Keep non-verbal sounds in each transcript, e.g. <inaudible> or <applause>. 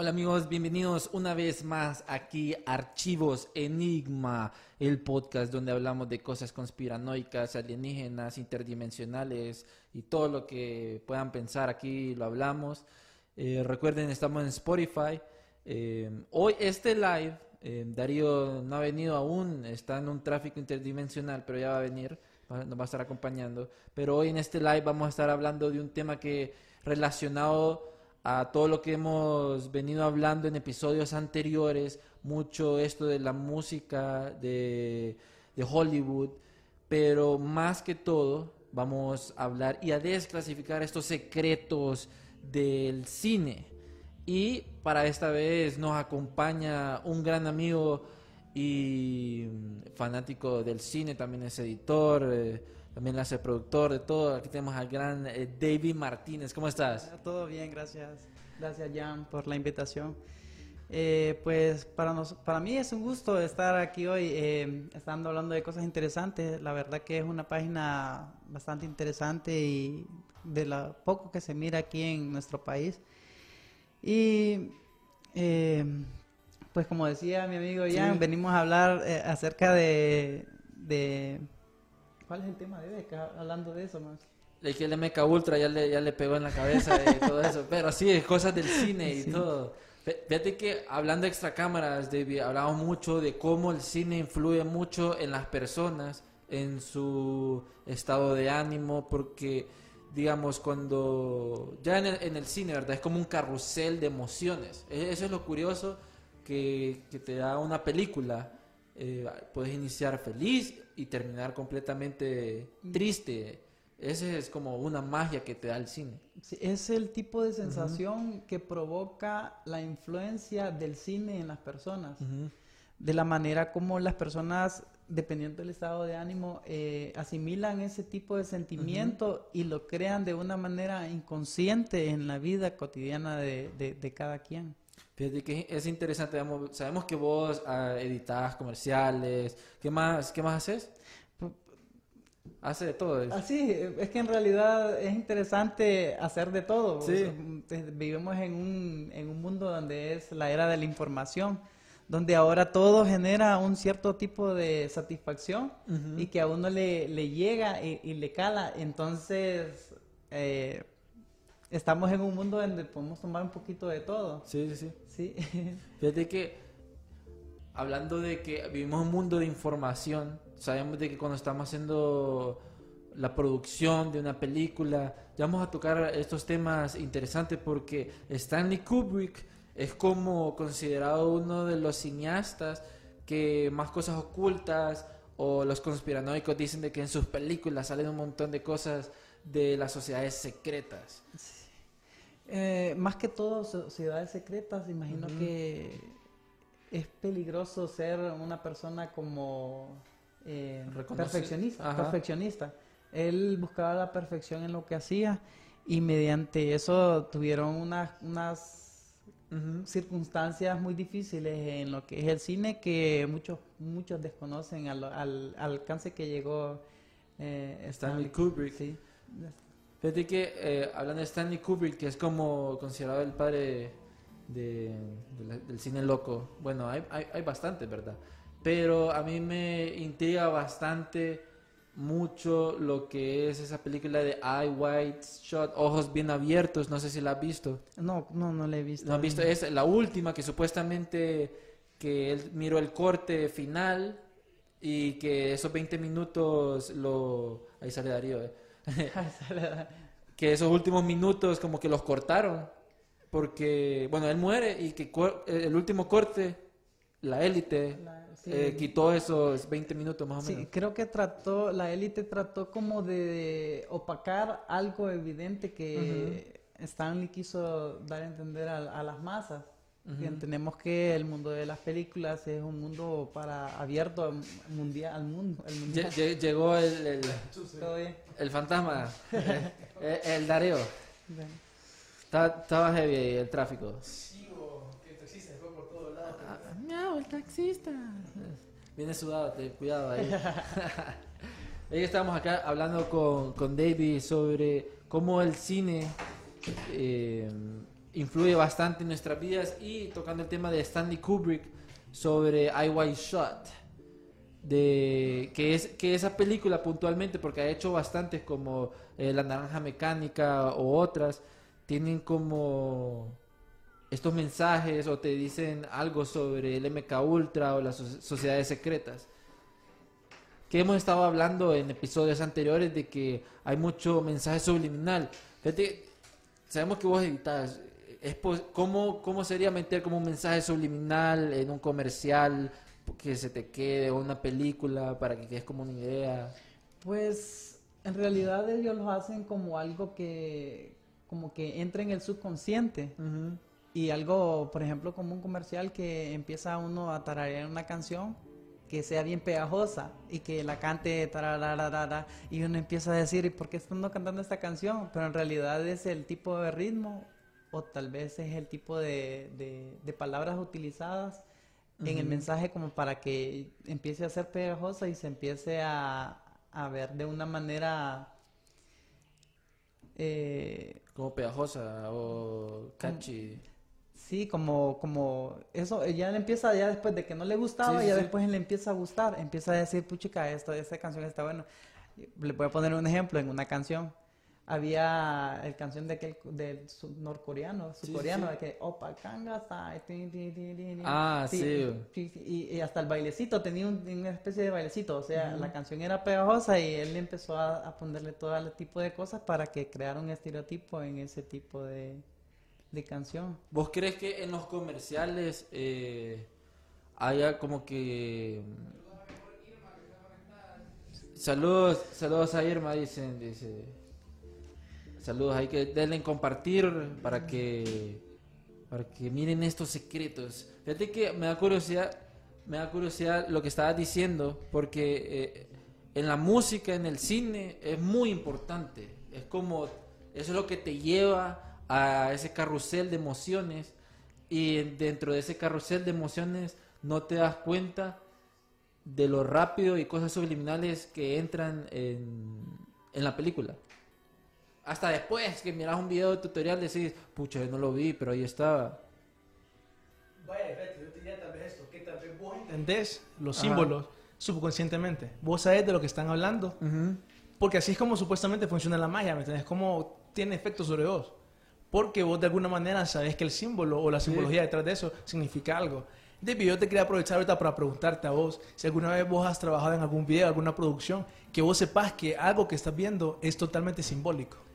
Hola amigos, bienvenidos una vez más aquí Archivos Enigma, el podcast donde hablamos de cosas conspiranoicas, alienígenas, interdimensionales y todo lo que puedan pensar aquí lo hablamos. Eh, recuerden, estamos en Spotify. Eh, hoy este live, eh, Darío no ha venido aún, está en un tráfico interdimensional, pero ya va a venir, va- nos va a estar acompañando. Pero hoy en este live vamos a estar hablando de un tema que relacionado a todo lo que hemos venido hablando en episodios anteriores, mucho esto de la música de, de Hollywood, pero más que todo vamos a hablar y a desclasificar estos secretos del cine. Y para esta vez nos acompaña un gran amigo y fanático del cine, también es editor, eh, también hace productor de todo. Aquí tenemos al gran eh, David Martínez. ¿Cómo estás? Todo bien, gracias. Gracias, Jan, por la invitación. Eh, pues para, nos, para mí es un gusto estar aquí hoy, eh, estando hablando de cosas interesantes. La verdad que es una página bastante interesante y de lo poco que se mira aquí en nuestro país. Y eh, pues como decía mi amigo Jan, Sí. venimos a hablar acerca de, de... ¿Cuál es el tema de Beca? Hablando de eso, más. El que el MK Ultra ya le, ya le pegó en la cabeza y todo eso. <laughs> Pero sí, cosas del cine y Sí. todo. Fí- Fíjate que hablando de extra cámaras, David, hablamos mucho de cómo el cine influye mucho en las personas, en su estado de ánimo, porque, digamos, cuando ya en el, en el cine, ¿verdad? Es como un carrusel de emociones. E- Eso es lo curioso que, que te da una película. Eh, puedes iniciar feliz y terminar completamente triste. Esa es como una magia que te da el cine. Sí, es el tipo de sensación que provoca la influencia del cine en las personas. De la manera como las personas, dependiendo del estado de ánimo, eh, asimilan ese tipo de sentimiento y lo crean de una manera inconsciente en la vida cotidiana de, de- de cada quien. Fíjate que es interesante, digamos, sabemos que vos ah, editas comerciales, ¿qué más, qué más haces? Hace de todo. es- Así, es que en realidad es interesante hacer de todo. Sí. Sea, eh, vivimos en un, en un mundo donde es la era de la información, donde ahora todo genera un cierto tipo de satisfacción y que a uno le, le llega y, y le cala. Entonces, eh, estamos en un mundo donde podemos tomar un poquito de todo. Sí, sí, sí. Sí. <laughs> Fíjate que hablando de que vivimos un mundo de información, sabemos de que cuando estamos haciendo la producción de una película, ya vamos a tocar estos temas interesantes porque Stanley Kubrick es como considerado uno de los cineastas que más cosas ocultas o los conspiranoicos dicen de que en sus películas salen un montón de cosas de las sociedades secretas. Eh, más que todo, sociedades secretas, imagino que es peligroso ser una persona como eh, perfeccionista, Ajá. perfeccionista. Él buscaba la perfección en lo que hacía y mediante eso tuvieron unas, unas circunstancias muy difíciles en lo que es el cine que muchos muchos desconocen al, al- al alcance que llegó eh, Stanley Kubrick. Sí. Fíjate que eh, hablando de Stanley Kubrick, que es como considerado el padre de, de la- del cine loco, bueno, hay, hay, hay bastantes, ¿verdad? Pero a mí me intriga bastante mucho lo que es esa película de Eye Wide Shot, Ojos Bien Abiertos, no sé si la has visto. No, no, no le he visto. ¿No has visto? Es la última que supuestamente que él miró el corte final y que esos 20 minutos lo... Ahí sale Darío. eh. <laughs> que esos últimos minutos como que los cortaron porque, bueno, él muere y que eh, el último corte, la élite, sí. eh, quitó esos 20 minutos más o Sí, menos. creo que trató, la élite trató como de opacar algo evidente que Stanley quiso dar a entender a, a las masas. Y entendemos que el mundo de las películas es un mundo para abierto al mundial, al mundo. al mundial. lle- Llegó el, el, el fantasma, <laughs> el Darío. Bueno. Estaba, estaba heavy ahí el tráfico. Ah, miau, el taxista. Viene sudado, ten cuidado ahí. <laughs> Ahí estamos acá hablando con, con David sobre cómo el cine eh, influye bastante en nuestras vidas y tocando el tema de Stanley Kubrick sobre I Shot. De, que, es, que esa película puntualmente, porque ha hecho bastantes como eh, La Naranja Mecánica o otras, tienen como estos mensajes o te dicen algo sobre el MK Ultra o las so- sociedades secretas. Que hemos estado hablando en episodios anteriores de que hay mucho mensaje subliminal. Fíjate, sabemos que vos editas. Es ¿cómo, ¿Cómo sería meter como un mensaje subliminal en un comercial que se te quede o una película para que quedes como una idea? Pues en realidad ellos lo hacen como algo que como que entra en el subconsciente y algo, por ejemplo, como un comercial que empieza uno a tararear una canción que sea bien pegajosa y que la cante tarararara, y uno empieza a decir, ¿y por qué están cantando esta canción? Pero en realidad es el tipo de ritmo o tal vez es el tipo de, de- de palabras utilizadas en el mensaje como para que empiece a ser pegajosa y se empiece a, a ver de una manera eh, Como pegajosa o catchy. Sí, como, como eso, eh, ya le empieza, ya después de que no le gustaba, Sí, ya sí. después le empieza a gustar, empieza a decir, puchica, esto, esta canción está buena. Le voy a poner un ejemplo, en una canción, había el canción de aquel, del norcoreano, Sí, surcoreano, sí. de que, opa, kanga, sai, tin, tin, tin, tin, tin". Ah, sí. sí, sí, Y, y hasta el bailecito, tenía un- una especie de bailecito, o sea, la canción era pegajosa y él empezó a, a ponerle todo el tipo de cosas para que creara un estereotipo en ese tipo de, de canción. ¿Vos crees que en los comerciales eh, haya como que... Saludos, saludos a Irma, dicen, dice. Saludos, hay que denle en compartir para que para que miren estos secretos. Fíjate que me da curiosidad, me da curiosidad lo que estabas diciendo, porque eh, en la música, en el cine, es muy importante. Es como, eso es lo que te lleva a ese carrusel de emociones y dentro de ese carrusel de emociones no te das cuenta de lo rápido y cosas subliminales que entran en, en la película. Hasta después que miras un video tutorial decís, pucha, yo no lo vi, pero ahí estaba. Vaya, Beto, yo te diría tal vez esto, que tal vez vos entendés los Ajá. símbolos subconscientemente. Vos sabés de lo que están hablando. Porque así es como supuestamente funciona la magia, ¿me entendés? Cómo tiene efecto sobre vos. Porque vos de alguna manera sabés que el símbolo o la simbología detrás de eso significa algo. David, yo te quería aprovechar ahorita para preguntarte a vos si alguna vez vos has trabajado en algún video, alguna producción, que vos sepas que algo que estás viendo es totalmente simbólico.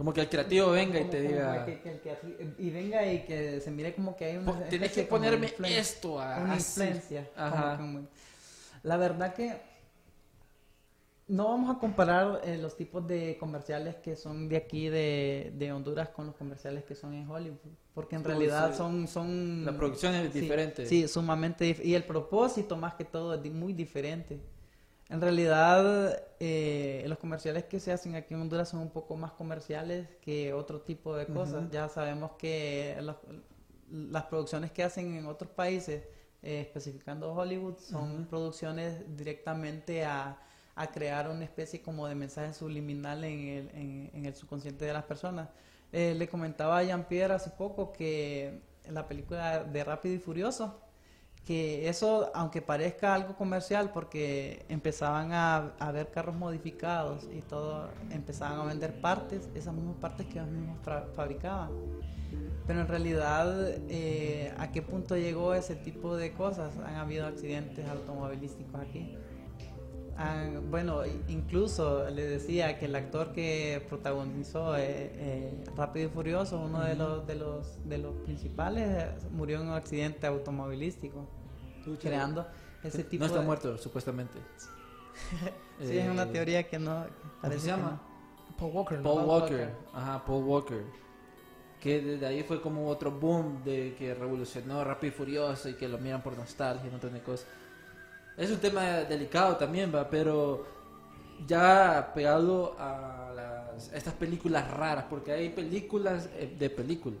Como que el creativo venga y te diga, que- que- que- y venga y que se mire como que hay una "Po- tienes que ponerme esto a- una así". influencia Ajá. como- como- la verdad que no vamos a comparar eh, los tipos de comerciales que son de aquí de, de Honduras con los comerciales que son en Hollywood porque en realidad son son La producción es sí, diferente. sí sumamente y el propósito más que todo es muy diferente en realidad, eh, los comerciales que se hacen aquí en Honduras son un poco más comerciales que otro tipo de cosas. Ya sabemos que los- las producciones que hacen en otros países, eh, especificando Hollywood, son producciones directamente a, a crear una especie como de mensaje subliminal en el, en, en el subconsciente de las personas. Eh, le comentaba a Jean-Pierre hace poco que en la película de Rápido y Furioso, que eso, aunque parezca algo comercial, porque empezaban a, a ver carros modificados y todo, empezaban a vender partes, esas mismas partes que ellos mismos fabricaban. Pero en realidad, eh, ¿a qué punto llegó ese tipo de cosas? Han habido accidentes automovilísticos aquí. Han- bueno, incluso le decía que el actor que protagonizó eh, eh, Rápido y Furioso, uno de los de los de los principales, murió en un accidente automovilístico, creando ese tipo No está de muerto, supuestamente. <laughs> Sí, <laughs> es una Eh, teoría que no. ¿Cómo se llama? no. Paul Walker. ¿no? Paul Paul Walker. Walker. Ajá, Paul Walker. Que desde ahí fue como otro boom de que revolucionó Rápido y Furioso y que lo miran por nostalgia y un montón de cosas. Es un tema delicado también, va, pero ya pegado a las, estas películas raras, porque hay películas eh, de películas.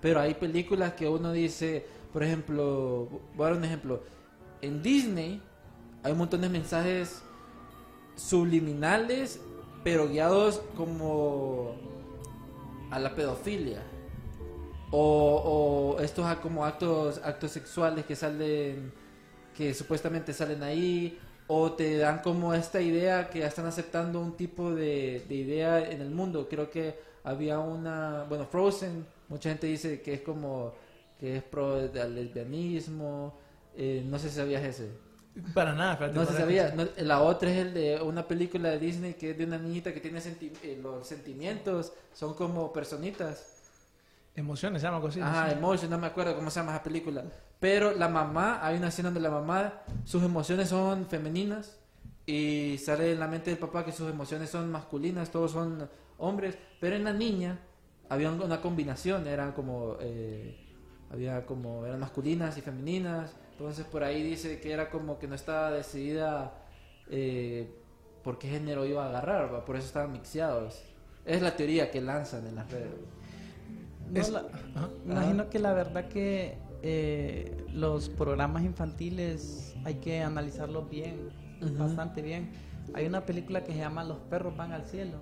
Pero hay películas que uno dice, por ejemplo, voy a dar un ejemplo. En Disney hay un montón de mensajes subliminales, pero guiados como a la pedofilia. O, o estos como actos, actos sexuales que salen, que supuestamente salen ahí, o te dan como esta idea que ya están aceptando un tipo de, de idea en el mundo. Creo que había una, bueno, Frozen, mucha gente dice que es como, que es pro del lesbianismo, eh, no sé si sabías ese. Para nada, espérate, No se sabía. No, la otra es el de una película de Disney que es de una niñita que tiene senti- eh, los sentimientos, son como personitas. Emociones, se llama cosita. Ajá, sí. Emotion, no me acuerdo cómo se llama esa película. Pero la mamá, hay una escena donde la mamá, sus emociones son femeninas y sale en la mente del papá que sus emociones son masculinas, todos son hombres. Pero en la niña había un- una combinación, eran como, eh, había como, eran masculinas y femeninas. Entonces por ahí dice que era como que no estaba decidida eh, por qué género iba a agarrar, ¿va? por eso estaban mixeados. Es la teoría que lanzan en las redes. No, Es- la- Ajá. me imagino que la verdad que eh, los programas infantiles hay que analizarlos bien, Ujú. bastante bien. Hay una película que se llama Los perros van al cielo.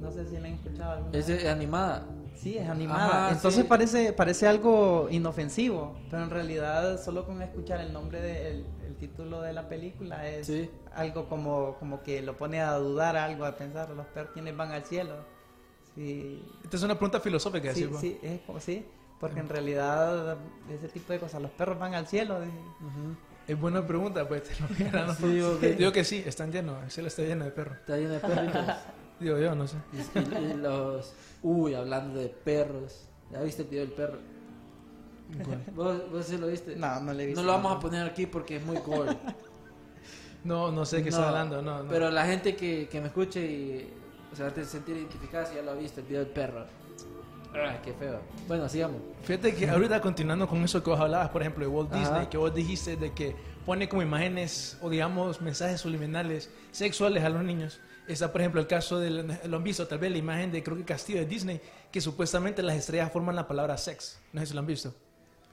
No sé si la han escuchado alguna Es vez. animada. Sí, es animada. Ajá, Entonces sí. parece parece algo inofensivo, pero en realidad solo con escuchar el nombre del el título de la película es Sí. algo como como que lo pone a dudar algo, a pensar los perros quienes van al cielo. Sí, Esta es una pregunta filosófica. sí, sí, es como sí, porque en realidad ese tipo de cosas, los perros van al cielo. y- Es buena pregunta, pues. Te lo dijera, ¿no? Sí, digo <laughs> que- Digo que sí, están llenos. El cielo está lleno de perros. Está lleno de perritos. <laughs> Digo yo, no sé. Y, y- y los. Uy, hablando de perros. ¿Ya viste el video del perro? ¿Vos, vos sí lo viste? No, no le he visto. No lo vamos a poner aquí porque es muy gore. <laughs> No, no sé de qué No, está hablando. No, no. Pero la gente que, que me escuche y se va a sentir identificada si ya lo ha visto, el video del perro. Qué feo. Bueno, sigamos. Fíjate que ahorita continuando con eso que vos hablabas, por ejemplo, de Walt Ajá. Disney, que vos dijiste de que pone como imágenes o digamos mensajes subliminales sexuales a los niños. Está, por ejemplo, el caso del, lo han visto, tal vez la imagen de, creo que Castillo de Disney, que supuestamente las estrellas forman la palabra sex. No sé si lo han visto.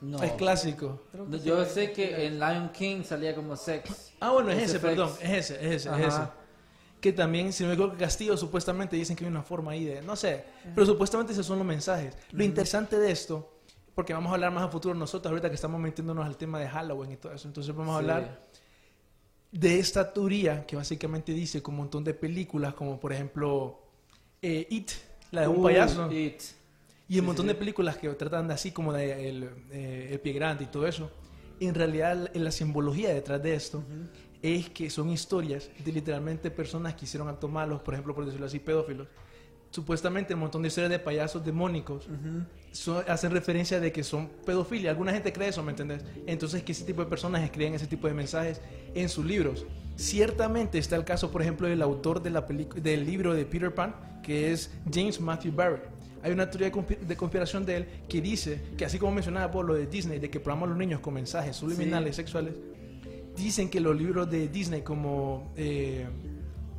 No. Es clásico. Yo sé que en Lion King salía como sex. Ah, bueno, es Ese perdón, es ese, es ese, es ese. Que también, si no me equivoco, Castillo supuestamente dicen que hay una forma ahí de, no sé, pero supuestamente esos son los mensajes. Lo interesante de esto, porque vamos a hablar más a futuro nosotros, ahorita que estamos metiéndonos al tema de Halloween y todo eso, entonces vamos a Sí. hablar de esta teoría que básicamente dice con un montón de películas, como por ejemplo eh, It, la de un Uy, payaso. It. Y un Sí, montón sí. de películas que tratan de así como de el, eh, el pie grande y todo eso. En realidad la, la simbología detrás de esto es que son historias de literalmente personas que hicieron actos malos, por ejemplo, por decirlo así, pedófilos. Supuestamente un montón de historias de payasos demónicos son- hacen referencia de que son pedofilia. Alguna gente cree eso, ¿me entendés? Entonces que ese tipo de personas escriben ese tipo de mensajes en sus libros. Ciertamente está el caso, por ejemplo, del autor de la pelicu- del libro de Peter Pan, que es James Matthew Barrett. Hay una teoría de conspi- de conspiración de él que dice que así como mencionaba por lo de Disney, de que programa a los niños con mensajes subliminales sexuales, dicen que los libros de Disney como eh,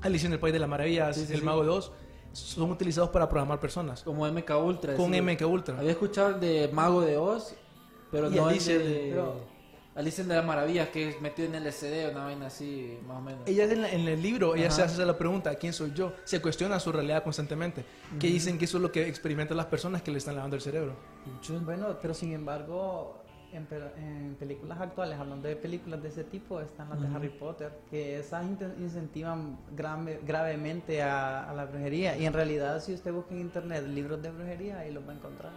Alicia en el País de las Maravillas, Sí, sí, El. Mago de Oz, son utilizados para programar personas. Como MK Ultra. Con sí. MK Ultra. Había escuchado el de Mago de Oz, pero Y no Alicia el de... de- pero- Alicia de las Maravillas, que es metido en LSD, una vaina así, más o menos. Ella en, la- en el libro, ella Ajá. se hace la pregunta, ¿quién soy yo? Se cuestiona su realidad constantemente. Que dicen que eso es lo que experimentan las personas que le están lavando el cerebro. Bueno, pero sin embargo, en, en películas actuales, hablando de películas de ese tipo, están las de Harry Potter, que esas incentivan grave- gravemente a, a la brujería. Y en realidad, si usted busca en internet libros de brujería, ahí los va a encontrar.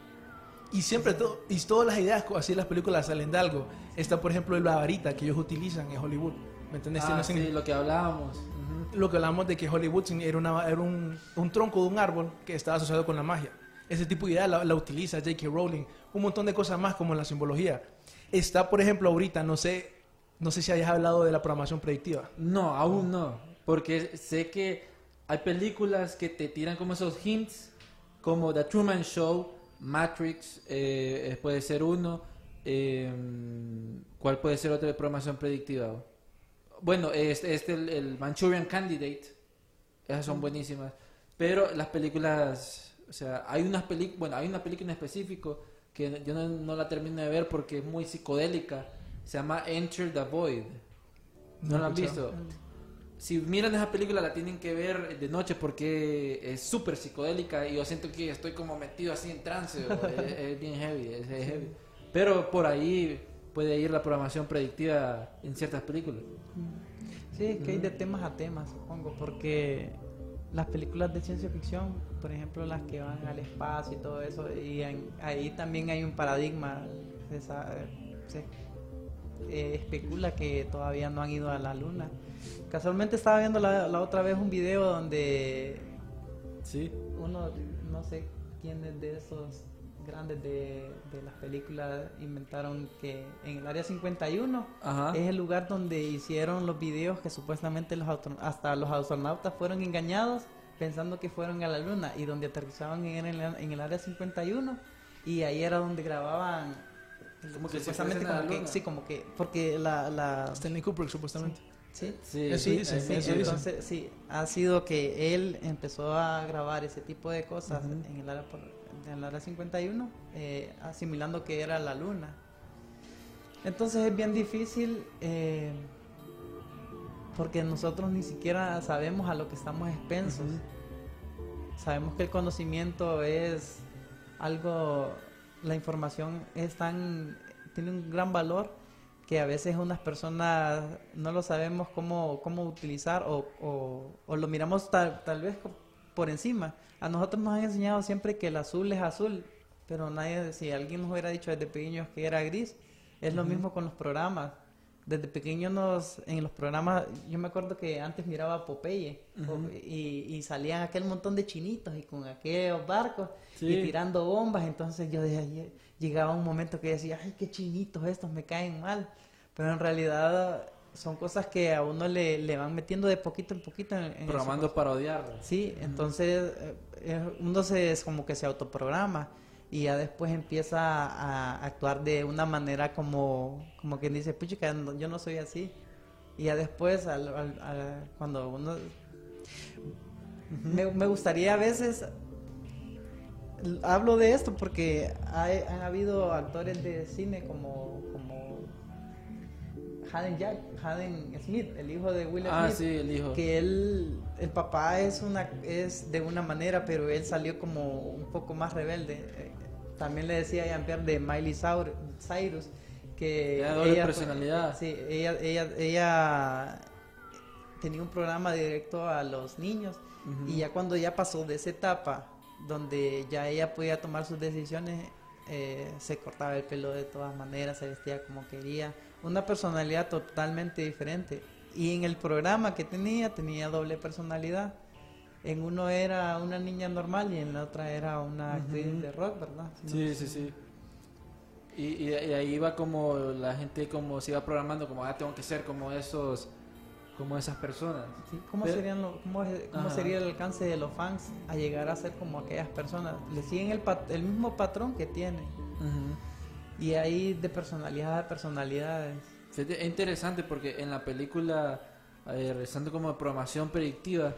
Y siempre, to- y todas las ideas, así las películas salen de algo. Está, por ejemplo, la varita que ellos utilizan en Hollywood. Ah, sí, lo que hablábamos. Lo que hablamos de que Hollywood era, una, era un, un tronco de un árbol que estaba asociado con la magia. Ese tipo de idea la, la utiliza J.K. Rowling. Un montón de cosas más como la simbología. Está, por ejemplo, ahorita, no sé, no sé si hayas hablado de la programación predictiva. No, aún no. Porque sé que hay películas que te tiran como esos hints, como The Truman Show, Matrix, eh, eh, puede ser uno. eh, ¿Cuál puede ser otra de programación predictiva? Bueno, este, este el, el Manchurian Candidate. Esas son buenísimas. Pero las películas, o sea, hay unas películas, bueno, hay una película en específico que yo no, no la termino de ver porque es muy psicodélica. Se llama Enter the Void. ¿No la han visto? Si miran esa película la tienen que ver de noche porque es súper psicodélica y yo siento que estoy como metido así en trance. es, <laughs> es bien heavy, es, es heavy. Pero por ahí puede ir la programación predictiva en ciertas películas. Sí, es que hay de temas a temas, supongo, porque las películas de ciencia ficción, por ejemplo, las que van al espacio y todo eso, y en- ahí también hay un paradigma. Se, sabe- se, eh, especula que todavía no han ido a la luna. Casualmente estaba viendo la, la otra vez un video donde Sí. uno, no sé quiénes de esos grandes de, de las películas inventaron que en el área 51 Ajá. es el lugar donde hicieron los videos que supuestamente los hasta los astronautas fueron engañados pensando que fueron a la luna y donde aterrizaban en el, en el área 51 y ahí era donde grababan Como que supuestamente como que sí como que porque la, la Stanley Kubrick, supuestamente. sí Sí, Eso sí, eso entonces sí, ha sido que él empezó a grabar ese tipo de cosas en el área, por- en el área 51, eh, asimilando que era la luna. Entonces es bien difícil eh, porque nosotros ni siquiera sabemos a lo que estamos expensos. Sabemos que el conocimiento es algo, la información es tan, tiene un gran valor que a veces unas personas no lo sabemos cómo, cómo utilizar o, o- o lo miramos tal, tal vez por encima. A nosotros nos han enseñado siempre que el azul es azul, pero nadie, si alguien nos hubiera dicho desde pequeños que era gris, es lo mismo con los programas. Desde pequeños nos, en los programas, yo me acuerdo que antes miraba Popeye y, y salían aquel montón de chinitos y con aquellos barcos Sí. y tirando bombas, entonces yo de ahí llegaba un momento que decía, ay, qué chinitos estos, me caen mal, pero en realidad son cosas que a uno le, le van metiendo de poquito en poquito en, en Programando para odiar. Sí, entonces eh, eh, uno se es como que se autoprograma y ya después empieza a actuar de una manera como, como quien dice, puchica, no- yo no soy así. Y ya después, al- al- al- cuando uno... me, gustaría a veces... Hablo de esto porque hay, han habido actores de cine como Haden Jack, Haden Smith, el hijo de Will Ah, Smith sí, el hijo. que él el papá es una es de una manera pero él salió como un poco más rebelde Eh, también le decía a Jean-Pierre de Miley Cyrus que Tenía doble fue- personalidad. sí ella ella ella tenía un programa directo a los niños y ya cuando ya pasó de esa etapa donde ya ella podía tomar sus decisiones eh, se cortaba el pelo de todas maneras se vestía como quería. Una personalidad totalmente diferente. Y en el programa que tenía tenía doble personalidad. En uno era una niña normal y en la otra era una actriz de rock verdad Sí, sí, sí. Y, y, y ahí iba como la gente como se iba programando como, ah, tengo que ser como esos, como esas personas. Sí, ¿Cómo, Pero- serían lo- cómo, cómo sería el alcance de los fans a llegar a ser como aquellas personas? Le siguen el, pat- el mismo patrón que tienen. Y hay de personalidad a personalidades. Es interesante porque en la película, eh, regresando como programación predictiva,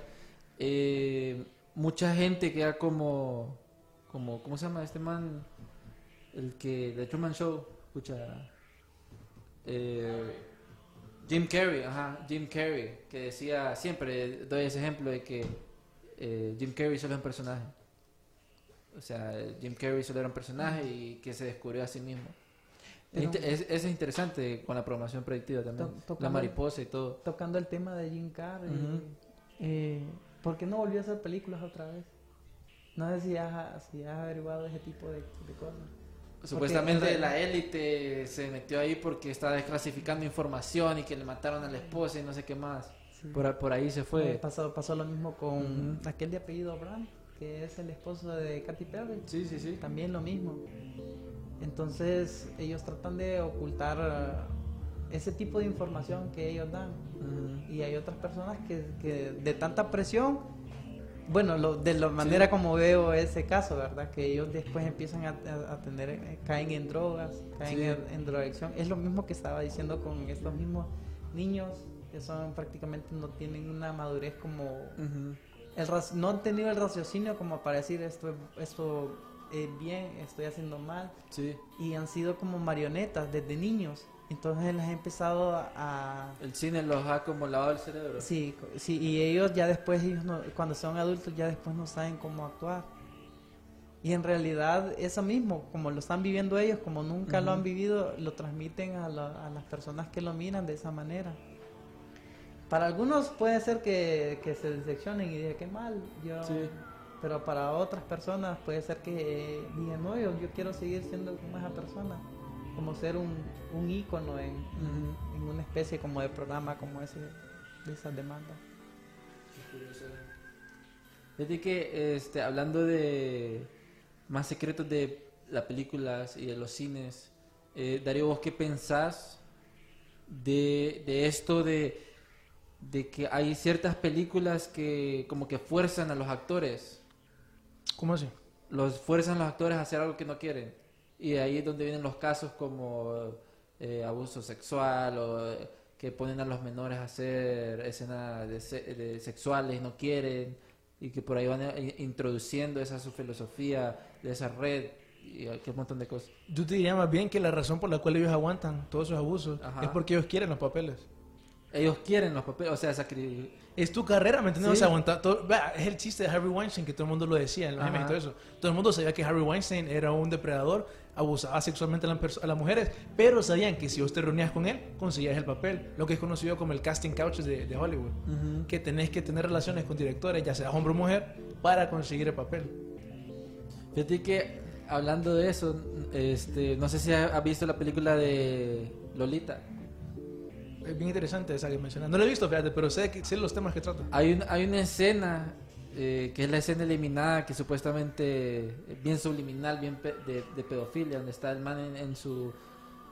eh, mucha gente queda como, como, ¿cómo se llama este man? El que, de Truman Show, escucha, eh, Jim Carrey, ajá, Jim Carrey, que decía, siempre doy ese ejemplo de que eh, Jim Carrey solo es un personaje. O sea, Jim Carrey solo era un personaje y que se descubrió a sí mismo. Es, Pero- es, es interesante con la programación predictiva también. To- la mariposa y todo. Tocando el tema de Jim Carrey, eh, ¿por qué no volvió a hacer películas otra vez? No sé si has, si has averiguado ese tipo de, de cosas. Supuestamente Porque- la élite se metió ahí porque estaba desclasificando información y que le mataron a la esposa y no sé qué más. Por, por ahí se fue. pasó, pasó lo mismo con aquel de apellido Brown, que es el esposo de Katy Perry. Sí, sí, sí. También lo mismo. Entonces ellos tratan de ocultar eh, ese tipo de información que ellos dan. Y hay otras personas que, que de tanta presión, bueno, lo- de la manera como veo ese caso, ¿verdad? Que ellos después empiezan a, a- tener, eh, caen en drogas, caen Sí. en, en drogadicción. Es lo mismo que estaba diciendo con estos mismos niños que son prácticamente no tienen una madurez como Ujú. el rac- no han tenido el raciocinio como para decir esto esto es bien estoy haciendo mal Sí. y han sido como marionetas desde niños entonces les ha empezado a, El cine los ha como lavado el cerebro. sí sí y ellos ya después ellos no- cuando son adultos ya después no saben cómo actuar y en realidad eso mismo como lo están viviendo ellos como nunca lo han vivido lo transmiten a, la- a las personas que lo miran de esa manera para algunos puede ser que, que se decepcionen y digan qué mal yo Sí. pero para otras personas puede ser que digan no yo, yo quiero seguir siendo como esa persona como ser un, un ícono en, en una especie como de programa como ese de esas demandas Fíjate que este, hablando de más secretos de las películas y de los cines, eh, Darío, ¿vos qué pensás de, de esto de, de que hay ciertas películas que como que fuerzan a los actores? ¿Cómo así? Los fuerzan a los actores a hacer algo que no quieren. Y de ahí es donde vienen los casos como eh, abuso sexual o eh, que ponen a los menores a hacer escenas de, se- de sexuales y no quieren y que por ahí van eh, introduciendo esa su filosofía de esa red y aquel montón de cosas. Yo te diría más bien que la razón por la cual ellos aguantan todos esos abusos Ajá. es porque ellos quieren los papeles. Ellos quieren los papeles, o sea, sacri- Es tu carrera, ¿me entiendes? Sí. O sea, aguantar todo. Es el chiste de Harvey Weinstein que todo el mundo lo decía en los memes y todo eso. Todo el mundo sabía que Harvey Weinstein era un depredador, abusaba sexualmente a, las a las mujeres, pero sabían que si vos te reunías con él, conseguías el papel. Lo que es conocido como el casting couch de, de Hollywood. Que tenés que tener relaciones con directores, ya sea hombre o mujer, para conseguir el papel. Fíjate que hablando de eso, este, no sé si ha- has visto la película de Lolita. Es bien interesante esa que mencionas. No lo he visto, fíjate, pero sé, que, sé los temas que trata. Hay, un- hay una escena eh, que es la escena eliminada que supuestamente es bien subliminal, bien pe- de, de pedofilia, donde está el man en, en su...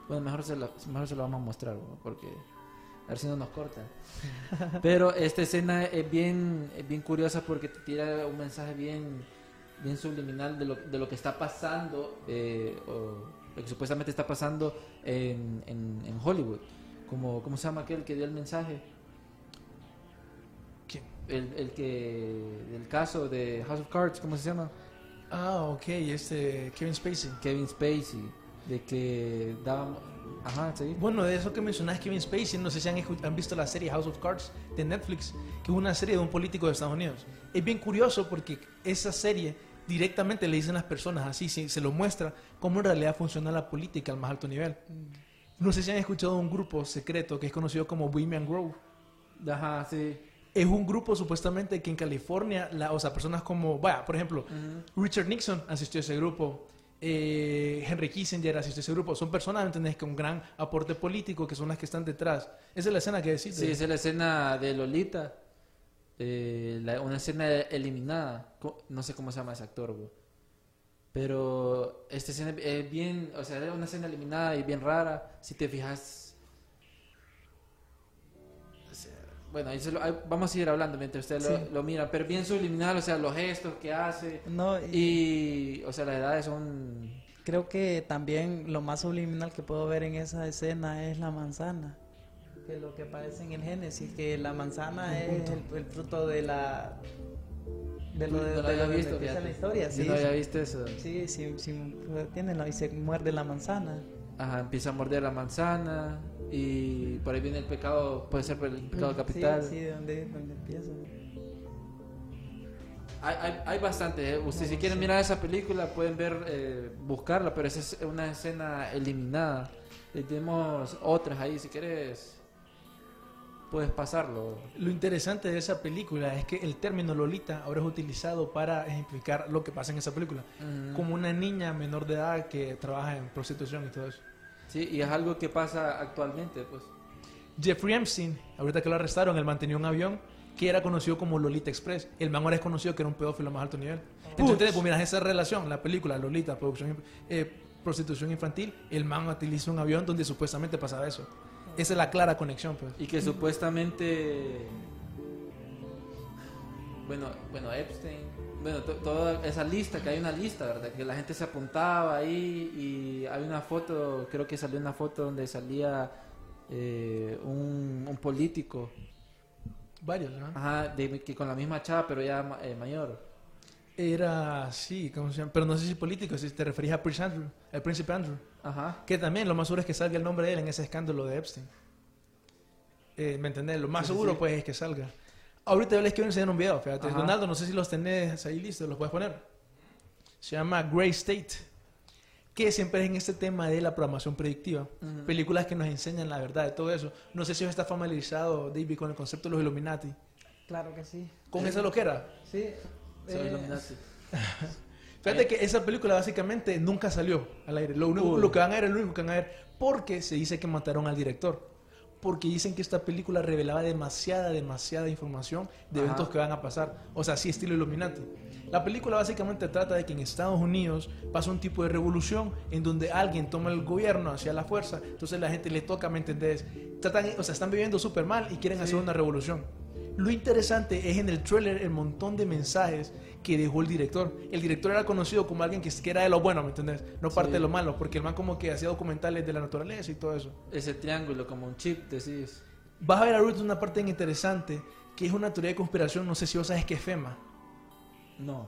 Bueno, mejor se, lo, mejor se lo vamos a mostrar, ¿no? porque a ver si no nos cortan. <laughs> Pero esta escena es bien, es bien curiosa porque te tira un mensaje bien, bien subliminal de lo, de lo que está pasando, eh, o lo que supuestamente está pasando en, en, en Hollywood. Como, ¿Cómo se llama aquel que dio el mensaje? El, el que del caso de House of Cards, ¿cómo se llama? Ah, ok, este Kevin Spacey. Kevin Spacey, de que daba... Ajá, sí. Bueno, de eso que mencionas Kevin Spacey, no sé si han, han visto la serie House of Cards de Netflix, que es una serie de un político de Estados Unidos. Es bien curioso porque esa serie directamente le dicen las personas así, se, se lo muestra cómo en realidad funciona la política al más alto nivel. No sé si han escuchado un grupo secreto que es conocido como Bohemian Grove. Ajá, sí. Es un grupo supuestamente que en California, la, o sea, personas como, vaya, por ejemplo, Richard Nixon asistió a ese grupo, eh, Henry Kissinger asistió a ese grupo. Son personas, ¿me entendés?, con gran aporte político, que son las que están detrás. Esa es la escena que decís. Sí, esa es la escena de Lolita. eh, la- una escena eliminada. No sé cómo se llama ese actor. Pero esta escena es bien, o sea, es una escena eliminada y bien rara. Si te fijas. Bueno, ahí se lo- ahí vamos a seguir hablando mientras ustedes Sí. lo, lo miran. Pero bien subliminal, o sea, los gestos que hace. no y Y, o sea, las edades son. creo que también lo más subliminal que puedo ver en esa escena es la manzana que lo que aparece en el Génesis que la manzana es el, el fruto de la de lo de, no lo de había lo que visto, fíjate. la historia sí no había visto eso. Sí, sí, sí, tiene, y se muerde la manzana. Ajá, empieza a morder la manzana y por ahí viene el pecado, puede ser el pecado Sí, capital. Sí, de donde, donde empieza. Hay, hay, hay bastante, ¿eh? Ustedes si quieren mirar esa película pueden ver, eh, buscarla, pero esa es una escena eliminada. Eh, tenemos otras ahí, si quieres puedes pasarlo. Lo interesante de esa película es que el término Lolita ahora es utilizado para ejemplificar lo que pasa en esa película. Como una niña menor de edad que trabaja en prostitución y todo eso. Sí, y es algo que pasa actualmente, pues. Jeffrey Epstein, ahorita que lo arrestaron, él mantenía un avión que era conocido como Lolita Express. El man ahora es conocido que era un pedófilo a más alto nivel. Entonces, pues mira, esa relación, la película Lolita, producción, eh, prostitución infantil, el man utiliza un avión donde supuestamente pasaba eso. Esa es la clara conexión, pues. Y que supuestamente. Bueno, bueno, Epstein. Bueno, to- toda esa lista, que hay una lista, ¿verdad? Que la gente se apuntaba ahí y hay una foto, creo que salió una foto donde salía eh, un, un político, Varios, ¿no? ajá, de, que con la misma chava, pero ya eh, mayor. Era, sí, ¿cómo se llama? Pero no sé si político, si te referís a Prince Andrew, el príncipe Andrew. Ajá. Que también lo más seguro es que salga el nombre de él en ese escándalo de Epstein. Eh, ¿Me entendés? Lo más Sí, sí, seguro sí. pues es que salga. Ahorita yo les quiero enseñar un video, fíjate. Ajá. Donaldo, no sé si los tenés ahí listos, los puedes poner. Se llama Grey State, que siempre es en este tema de la programación predictiva. Ujú. Películas que nos enseñan la verdad de todo eso. No sé si está familiarizado, David, con el concepto de los Illuminati. Claro que sí. Con esa loquera. Sí. Soy eh, Illuminati. <laughs> Fíjate que esa película básicamente nunca salió al aire. Lo, único, lo que van a ver es lo único que van a ver porque se dice que mataron al director. Porque dicen que esta película revelaba demasiada, demasiada información de Ajá. eventos que van a pasar. O sea, sí, estilo Illuminati. La película básicamente trata de que en Estados Unidos pasa un tipo de revolución en donde alguien toma el gobierno hacia la fuerza. Entonces la gente le toca, ¿me entendés? Tratan, o sea, están viviendo súper mal y quieren hacer una revolución. Lo interesante es en el trailer el montón de mensajes que dejó el director. El director era conocido como alguien que, era de lo bueno, ¿me entendés? No parte Sí. de lo malo, porque el man como que hacía documentales de la naturaleza y todo eso. Ese triángulo, como un chip, decís. Vas a ver ahorita una parte interesante, que es una teoría de conspiración, no sé si vos sabes qué es FEMA. No.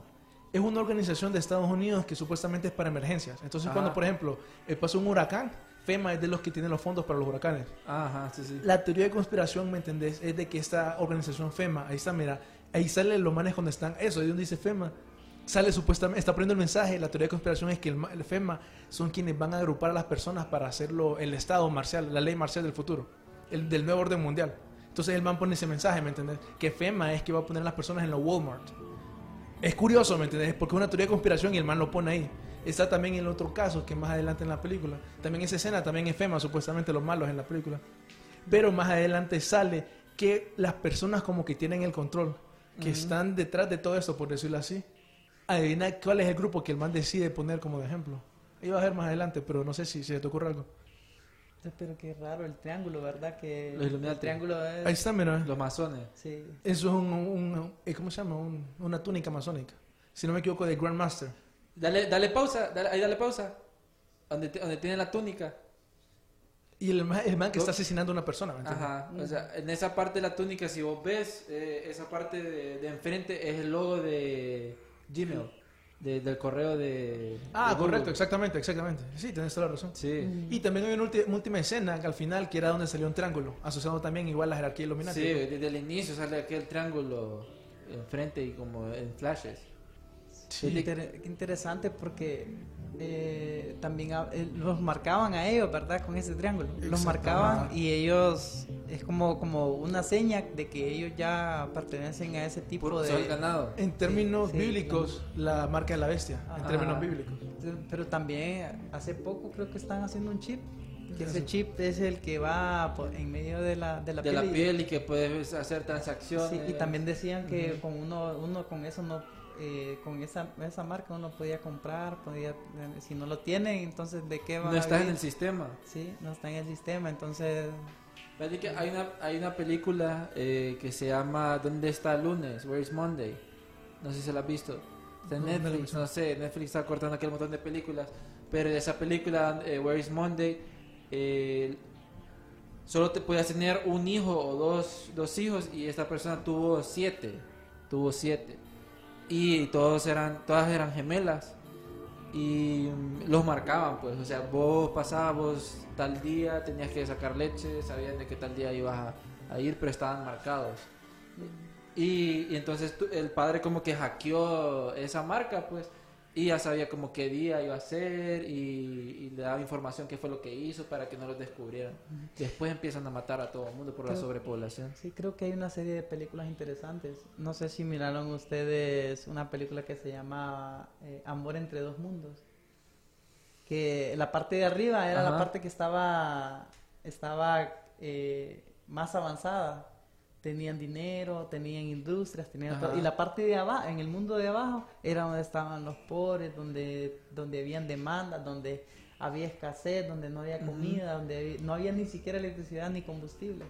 Es una organización de Estados Unidos que supuestamente es para emergencias. Entonces cuando, por ejemplo, eh, pasa un huracán, FEMA es de los que tienen los fondos para los huracanes. Ajá, sí, sí. La teoría de conspiración, ¿me entendés? Es de que esta organización FEMA, ahí está, mira, ahí sale los manes donde están, eso, ahí donde dice FEMA, sale supuestamente, está poniendo el mensaje, la teoría de conspiración es que el FEMA son quienes van a agrupar a las personas para hacerlo el Estado marcial, la ley marcial del futuro, el del nuevo orden mundial. Entonces el man pone ese mensaje, ¿me entendés? Que FEMA es que va a poner a las personas en los Walmart. Es curioso, ¿me entendés? Porque es una teoría de conspiración y el man lo pone ahí. Está también el otro caso que más adelante en la película. También esa escena, también es FEMA, supuestamente los malos en la película. Pero más adelante sale que las personas como que tienen el control, que están detrás de todo esto, por decirlo así. Adivina cuál es el grupo que el man decide poner como de ejemplo. Iba a ver más adelante, pero no sé si, si se te ocurre algo. Pero qué raro el triángulo, ¿verdad? Que Los el triángulo es... Ahí está, mira. Los masones. Sí. Eso es un, un- eh, ¿cómo se llama? Un- una túnica masónica. Si no me equivoco, de Grandmaster. Dale, dale pausa, dale, ahí dale pausa. Donde, te- donde tiene la túnica. Y el el man que está asesinando a una persona, ¿me entiendes? Ajá. O sea, en esa parte de la túnica, si vos ves, eh, esa parte de, de enfrente es el logo de Gmail. de- del correo de. Ah, de correcto, exactamente, exactamente. Sí, tenés toda la razón. Sí. Y también hay una, última escena que al final, que era donde salió un triángulo, asociado también igual a la jerarquía Illuminati. Sí, desde el inicio sale aquel triángulo enfrente y como en flashes. Qué inter- qué interesante porque eh, también a- eh, los marcaban a ellos, ¿verdad? Con ese triángulo. Los marcaban y ellos es como, como una seña de que ellos ya pertenecen a ese tipo Por de... ganado. En términos Sí, sí, bíblicos, la marca de la bestia, en Ajá. términos bíblicos. Pero también hace poco creo que están haciendo un chip. ¿Qué Ese chip es el que va por- en medio de la, de la de piel. la y- piel y que puedes hacer transacciones. Sí, y también decían que con uno, uno con eso no, eh, con esa, esa marca uno podía comprar, podía, eh, si no lo tienen, entonces de qué va no estás en el sistema. Sí, no está en el sistema, entonces que hay una, hay una película eh, que se llama ¿Dónde está el lunes? Where is Monday? No sé si la has visto. Está en Netflix, visto. no sé. Netflix está cortando aquel montón de películas. Pero de esa película, eh, Where is Monday, eh, solo te podías tener un hijo o dos, dos hijos y esta persona tuvo siete. Tuvo siete. Y todos eran, todas eran gemelas. Y los marcaban, pues. O sea, vos pasabas tal día, tenías que sacar leche, sabían de que tal día ibas a, ir, pero estaban marcados. Y, entonces el padre como que hackeó esa marca, pues. Y ya sabía como qué día iba a ser y, y le daba información qué fue lo que hizo para que no los descubrieran. Después empiezan a matar a todo el mundo por la Creo- sobrepoblación. Sí, creo que hay una serie de películas interesantes. No sé si miraron ustedes una película que se llama eh, Amor entre dos mundos. Que la parte de arriba era Ajá. la parte que estaba, estaba eh, más avanzada. Tenían dinero, tenían industrias, tenían todo. Y la parte de abajo, en el mundo de abajo, era donde estaban los pobres, donde, donde habían demandas, donde había escasez, donde no había comida, donde no había ni siquiera electricidad ni combustible.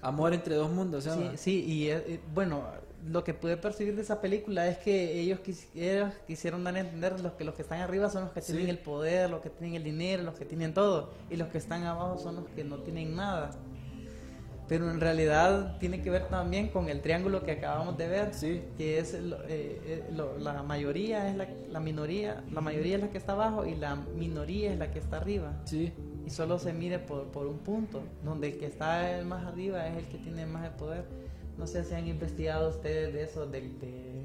Amor entre dos mundos, ¿se Sí, sí, y eh, eh, bueno, lo que pude percibir de esa película es que ellos, quis- ellos quisieron dar a entender los que los que están arriba son los que Sí. tienen el poder, los que tienen el dinero, los que tienen todo, y los que están abajo son los que no tienen nada. Pero en realidad tiene que ver también con el triángulo que acabamos de ver, Sí. que es eh, eh, lo- la mayoría es la, la minoría, la mayoría es la que está abajo y la minoría es la que está arriba Sí. y solo se mire por, por un punto, donde el que está el más arriba es el que tiene más el poder. No sé si han investigado ustedes de eso, de, de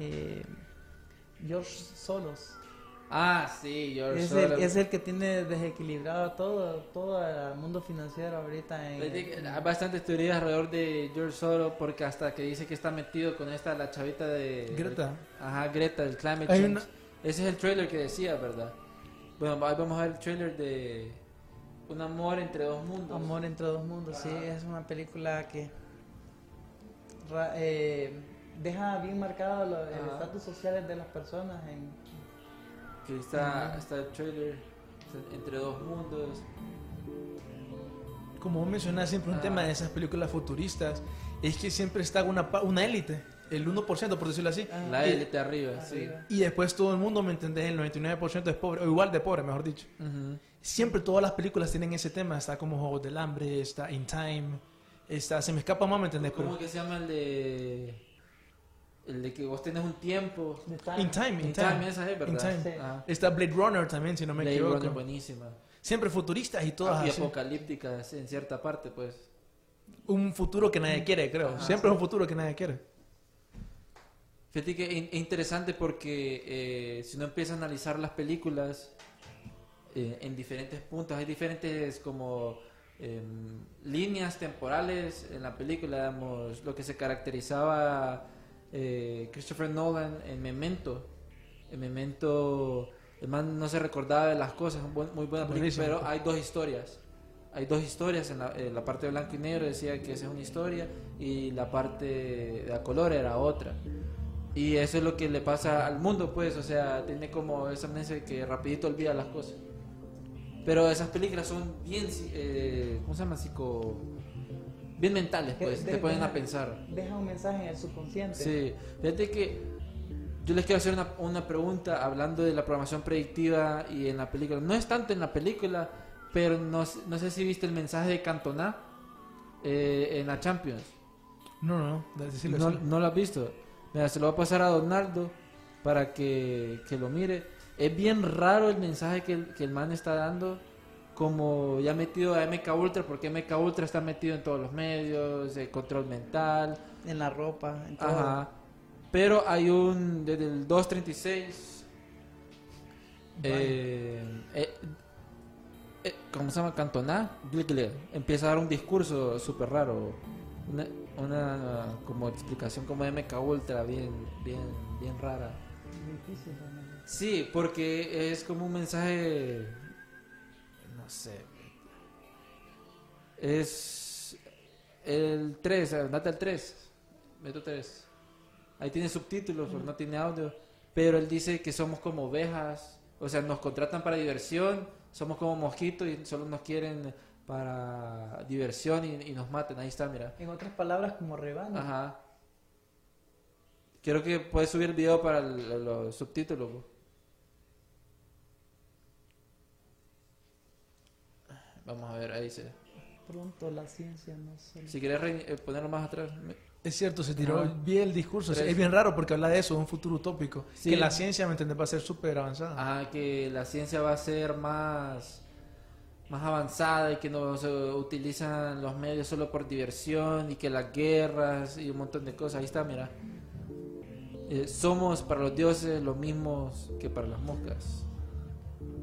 eh, George Solos. Ah, sí, George Es el, Soros. es el que tiene desequilibrado todo, todo el mundo financiero ahorita en... Digo, Hay bastantes teorías alrededor de George Soros porque hasta que dice que está metido con esta, la chavita de... Greta. Ajá, Greta, el Climate Change. una- Ese es el trailer que decía, ¿verdad? Bueno, ahí vamos a ver el trailer de Un amor entre dos mundos. Amor entre dos mundos, sí, es una película que ra- eh, deja bien marcado lo- el Ajá. estatus social de las personas en, Que está, está el trailer está entre dos mundos. Como vos mencionás siempre un Ah. tema de esas películas futuristas, es que siempre está una, una élite, el 1% por decirlo así. Ah. La élite arriba, sí. Y después todo el mundo, ¿me entendés? El 99% es pobre, o igual de pobre, mejor dicho. Ujú. Siempre todas las películas tienen ese tema. Está como Juegos del Hambre, está In Time, está... Se me escapa más, ¿me entendés? ¿Cómo Pero- que se llama el de... El de que vos tenés un tiempo... De Time. In Time, In, In Time. Time, esa es, ¿verdad? In Time. Sí. Ah. Está Blade Runner también, si no me Blade equivoco. Runner, buenísima. Siempre futuristas y todas y así. apocalípticas en cierta parte, pues. Un futuro que nadie quiere, creo. Ajá, Siempre es un futuro que nadie quiere. Fíjate que es interesante porque eh, si uno empieza a analizar las películas eh, en diferentes puntos, hay diferentes como em, líneas temporales en la película, digamos, lo que se caracterizaba eh, Christopher Nolan en Memento. En Memento, el man no se recordaba de las cosas, muy buena película, pero hay dos historias. Hay dos historias, en la, en la parte de blanco y negro decía que esa es una historia y la parte de a color era otra. Y eso es lo que le pasa al mundo, pues, o sea, tiene como esa amnesia que rapidito olvida las cosas. Pero esas películas son bien, eh, ¿cómo se llama? Psico... Bien mentales, pues, de- te ponen deja- a pensar. Deja un mensaje en el subconsciente. Sí, fíjate que yo les quiero hacer una, una pregunta hablando de la programación predictiva y en la película. No es tanto en la película, pero no, sé- no sé si viste el mensaje de Cantona eh, en la Champions. No, no, no. No, lo has visto. Mira, se lo voy a pasar a Donaldo para que, que lo mire. Es bien raro el mensaje que el, que el man está dando, como ya metido a MK Ultra, porque MK Ultra está metido en todos los medios, de control mental. En la ropa, en todo. Ajá. Pero hay un, desde el 236, eh, eh, eh, ¿cómo se llama? Cantona, empieza a dar un discurso súper raro, una, una como explicación como MK Ultra, bien, bien, bien rara. Difícil. Sí, porque es como un mensaje, no sé, es el 3, andate al 3, meto 3. Ahí tiene subtítulos, pero no tiene audio. Pero él dice que somos como ovejas, o sea, nos contratan para diversión, somos como mosquitos y solo nos quieren para diversión y, y nos maten. Ahí está, mira. En otras palabras, como rebaño. Ajá. Quiero que puedes subir el video para el- los subtítulos. Vamos a ver, ahí se. Pronto la ciencia no se... Si quieres re- eh, ponerlo más atrás. me- Es cierto, se tiró Ajá. bien el discurso. Tres. Es bien raro porque habla de eso, de un futuro utópico. Sí. Que la ciencia, ¿me entiendes? Va a ser súper avanzada. Ajá, que la ciencia va a ser más, más avanzada y que no se utilizan los medios solo por diversión y que las guerras y un montón de cosas. Ahí está, mira. Eh, somos para los dioses lo mismos que para las moscas.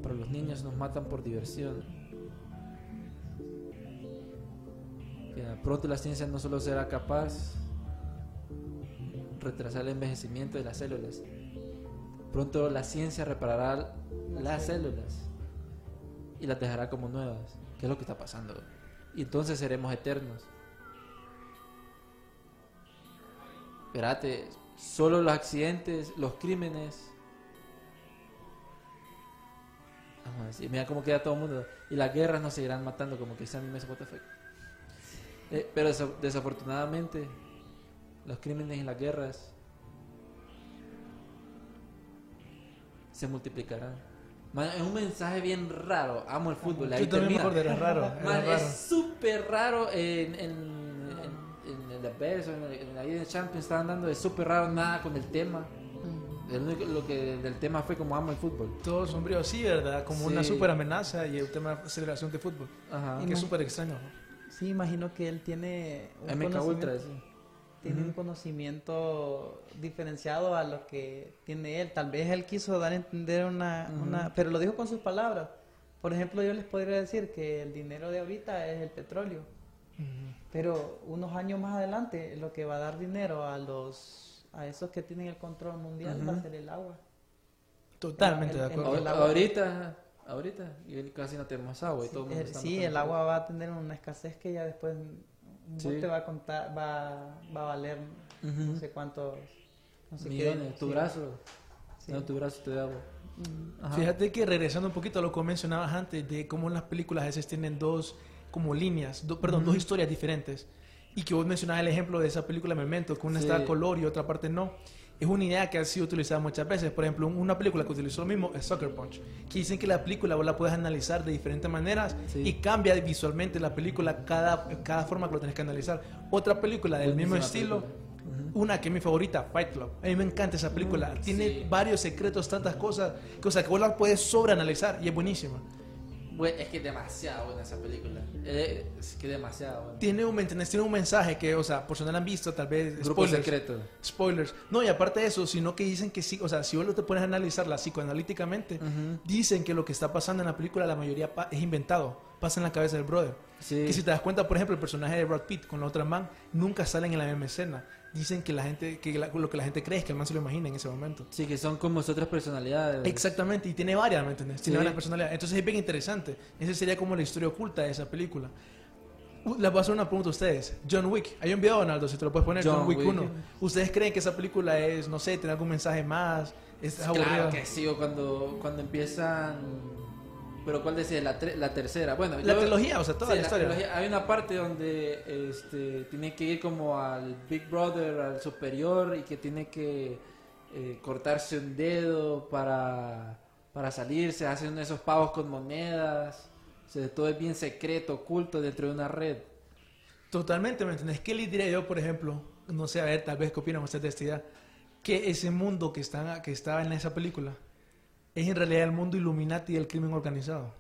Para los niños nos matan por diversión. Que pronto la ciencia no solo será capaz retrasar el envejecimiento de las células. Pronto la ciencia reparará las células y las dejará como nuevas. ¿Qué es lo que está pasando? Y entonces seremos eternos. Espérate, solo los accidentes, los crímenes. Vamos a decir, mira cómo queda todo el mundo. Y las guerras nos seguirán matando como que sean mes what the fuck. Eh, pero desa- desafortunadamente, los crímenes y las guerras se multiplicarán. Man, es un mensaje bien raro. Amo el fútbol. Ahí Yo también me termina. acuerdo, era raro. Man, raro. es súper raro en, en, en, en Bears o en, el Champions estaban dando es súper raro nada con el tema. El único- lo que del tema fue como amo el fútbol. Todo sombrío, sí, ¿verdad? Como una Sí. super amenaza y el tema de celebración de fútbol. Ajá. Que es súper extraño. ¿no? Sí, imagino que él tiene un, MK Ultra, conocimiento, sí. tiene un conocimiento diferenciado a lo que tiene él. Tal vez él quiso dar a entender una, una... Pero lo dijo con sus palabras. Por ejemplo, yo les podría decir que el dinero de ahorita es el petróleo. Pero unos años más adelante, lo que va a dar dinero a los a esos que tienen el control mundial va a ser el agua. Totalmente El- de el- acuerdo. el agua- ahorita, ahorita, y casi no tenemos agua y todo el mundo está sí, el agua va a tener una escasez que ya después Sí. bote va a contar, va, va a valer Ujú. no sé cuántos no sé qué- Millones, tu sí. brazo, Sí. no, tu brazo te da agua. Ajá. Fíjate que regresando un poquito a lo que mencionabas antes, de cómo las películas a veces tienen dos como líneas, do- perdón, dos historias diferentes. Y que vos mencionabas el ejemplo de esa película Memento, que una Sí. está a color y otra parte no. Es una idea que ha sido utilizada muchas veces. Por ejemplo, una película que utilizó lo mismo es Sucker Punch, que dicen que la película vos la puedes analizar de diferentes maneras Sí. y cambia visualmente la película cada, cada forma que lo tenés que analizar. Otra película del mismo estilo, película. una que es mi favorita, Fight Club. A mí me encanta esa película. Tiene sí. varios secretos, tantas cosas, que, o sea, que vos la puedes sobreanalizar y es buenísima. Bue- es que es demasiado buena esa película. Eh, es que es demasiado buena. Tiene un. Tiene un mensaje que, o sea, por si no la han visto, tal vez. Grupo spoilers, secreto. Spoilers. No, y aparte de eso, sino que dicen que sí, o sea, si vos lo te pones a analizarla psicoanalíticamente, Ujú. dicen que lo que está pasando en la película, la mayoría es inventado. Pasa en la cabeza del brother. Sí. Que si te das cuenta, por ejemplo, el personaje de Brad Pitt con la otra man nunca salen en la misma escena. Dicen que la gente, que la- lo que la gente cree es que el man se lo imagina en ese momento. Sí, que son como otras personalidades. Exactamente, y tiene varias, ¿me entiendes? Tiene Sí. varias personalidades. Entonces es bien interesante. Esa sería como la historia oculta de esa película. Les voy a hacer una pregunta a ustedes. John Wick, hay un video, Donaldo, si te lo puedes poner, John, John Wick, Wick. 1. ¿Ustedes creen que esa película es, no sé, tiene algún mensaje más? ¿Es aburrida? Claro que sí, o cuando, cuando empiezan... Pero ¿cuál decía? La, la tercera. Bueno, La yo- trilogía, o sea, toda Sí, la historia. trilogía. Hay una parte donde este, tiene que ir como al Big Brother, al superior, y que tiene que eh, cortarse un dedo para, para salirse, hacen esos pagos con monedas. O sea, todo es bien secreto, oculto dentro de una red. Totalmente, ¿me entiendes? ¿Qué les diría yo, por ejemplo? No sé, a ver, tal vez qué opinan ustedes de esta idea. Que ese mundo que está, que está en esa película es en realidad el mundo Illuminati del crimen organizado.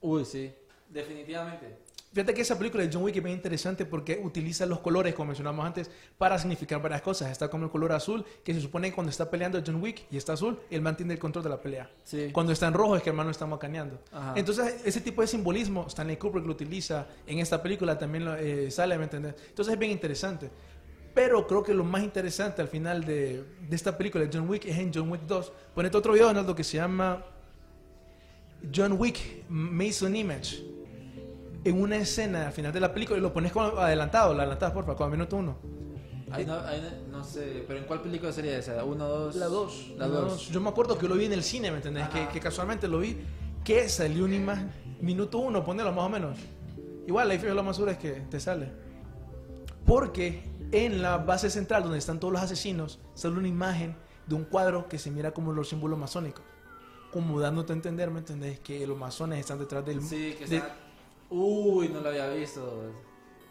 Uy, sí, definitivamente. Fíjate que esa película de John Wick es bien interesante porque utiliza los colores, como mencionamos antes, para significar varias cosas. Está como el color azul, que se supone que cuando está peleando John Wick y está azul, el man tiene el control de la pelea. Sí. Cuando está en rojo es que el man no está macaneando. Ajá. Entonces, ese tipo de simbolismo, Stanley Kubrick lo utiliza en esta película, también lo, eh, sale, ¿me entiendes? Entonces es bien interesante. Pero creo que lo más interesante al final de, de esta película de John Wick es en John Wick 2. Ponete otro video, Donaldo, que se llama John Wick Mason Image. En una escena al final de la película, y lo pones como adelantado, la adelantadas, por favor, como a minuto uno. Ahí no, no- sé, pero ¿en cuál película sería esa? ¿Uno, dos? La 2. La dos. Yo me acuerdo que lo vi en el cine, ¿me entendés? Que, que casualmente lo vi, que salió una imagen, minuto uno, ponelo más o menos. Igual, ahí fíjate lo más seguro es que te sale. Porque en la base central, donde están todos los asesinos, sale una imagen de un cuadro que se mira como los símbolos masónicos. Como dándote a entender, ¿me entendés? Que los masones están detrás del... Sí, que de- está... Uy, no lo había visto.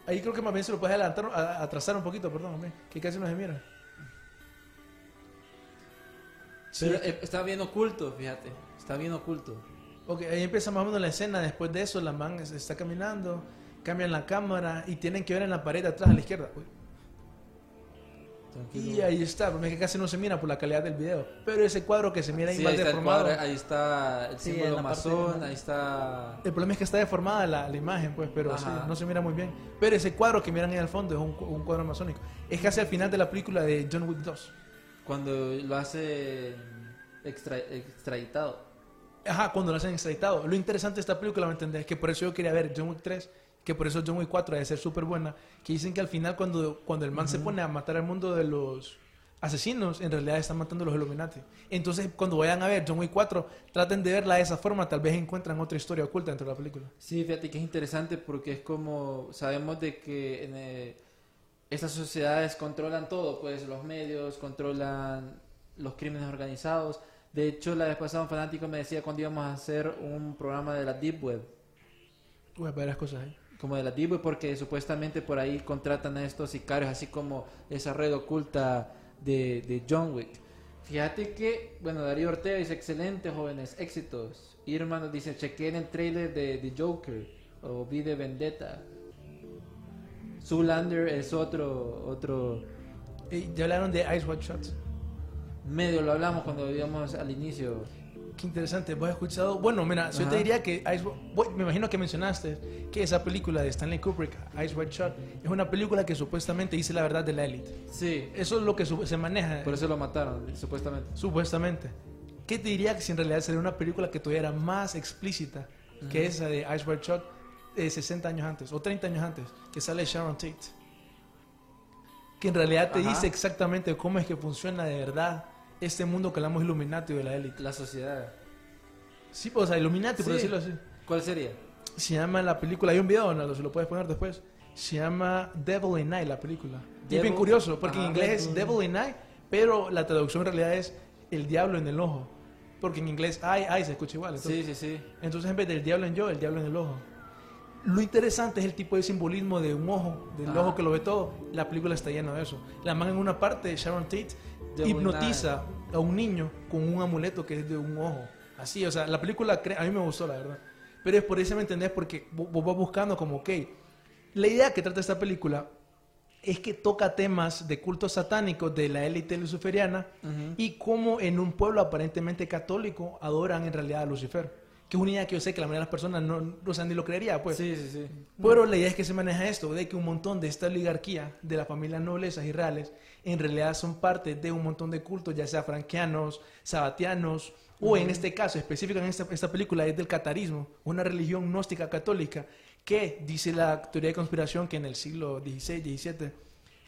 Ahí creo que más bien se lo puedes adelantar, a- atrasar un poquito, perdón, hombre, que casi no se mira. Sí. Pero eh, está bien oculto, fíjate. Está bien oculto. Ok, ahí empieza más o menos la escena. Después de eso, la man es- está caminando, cambian la cámara y tienen que ver en la pared atrás a la izquierda. Uy. Tranquilo. Y ahí está, pero es que casi no se mira por la calidad del video. Pero ese cuadro que se mira ahí Sí, más ahí está el deformado. cuadro, ahí está el Sí, símbolo masón, ahí está... El problema es que está deformada la, la imagen, pues, pero sí, no se mira muy bien. Pero ese cuadro que miran ahí al fondo es un, un cuadro masónico. Es casi al final de la película de John Wick 2. Cuando lo hace extra, extraditado. Ajá, cuando lo hacen extraditado. Lo interesante de esta película, ¿me entendés? Que por eso yo quería ver John Wick 3, que por eso John Wick 4 debe ser súper buena. Que dicen que al final, cuando, cuando el man se pone a matar al mundo de los asesinos, en realidad están matando a los Illuminati. Entonces, cuando vayan a ver John Wick 4, traten de verla de esa forma, tal vez encuentran otra historia oculta dentro de la película. Sí, fíjate que es interesante porque es como, sabemos de que en, eh, estas sociedades controlan todo, pues los medios, controlan los crímenes organizados. De hecho, la vez pasada un fanático me decía cuando íbamos a hacer un programa de la Deep Web, Voy a ver las cosas ahí. Como de la Web, porque supuestamente por ahí contratan a estos sicarios, así como esa red oculta de, de John Wick. Fíjate que, bueno, Darío Ortega dice, excelente jóvenes, éxitos. Irma nos dice, chequeen el trailer de, de Joker o vi de Vendetta. Zoolander es otro, otro, ya hablaron de Ice White Shots. medio lo hablamos cuando íbamos al inicio. Qué interesante, ¿vos has escuchado? Bueno, mira, si yo te Ajá. diría que Ice, me imagino que mencionaste que esa película de Stanley Kubrick, Ice White Shot, es una película que supuestamente dice la verdad de la élite. Sí, Eso es lo que se maneja, por eso lo mataron, supuestamente. supuestamente. ¿Qué te diría que si en realidad sería una película que tuviera más explícita que esa de Ice White Shot de 60 años antes o 30 años antes, que sale Sharon Tate? Que en realidad te Ajá. dice exactamente cómo es que funciona de verdad este mundo que hablamos Illuminati de la élite. La sociedad. Sí, o sea, Illuminati, por Sí. decirlo así. ¿Cuál sería? Se llama la película, hay un video, Ronaldo, se lo puedes poner después. Se llama Devil in Night, la película. Y es bien Devil- curioso, porque en Ajá. inglés es Devil in Night, pero la traducción en realidad es el diablo en el ojo. Porque en inglés, ay, ay, se escucha igual. Entonces, Sí, sí, sí. entonces en vez del diablo en yo, el diablo en el ojo. Lo interesante es el tipo de simbolismo de un ojo, del Ajá. ojo que lo ve todo. La película está llena de eso. La man en una parte, Sharon Tate, hipnotiza a un niño con un amuleto que es de un ojo. Así, o sea, la película a mí me gustó, la verdad. Pero es por eso me entendés, porque vos vas buscando como, ok, la idea que trata esta película es que toca temas de cultos satánicos de la élite luciferiana y cómo en un pueblo aparentemente católico adoran en realidad a Lucifer. Que es una idea que yo sé que la mayoría de las personas no, no saben ni lo creería, pues. Sí, sí, sí. Pero la idea es que se maneja esto, de que un montón de esta oligarquía de las familias noblezas y reales en realidad son parte de un montón de cultos, ya sea franquianos, sabatianos, o en este caso específico en esta, esta película es del catarismo, una religión gnóstica católica que dice la teoría de conspiración que en el siglo XVI, XVII,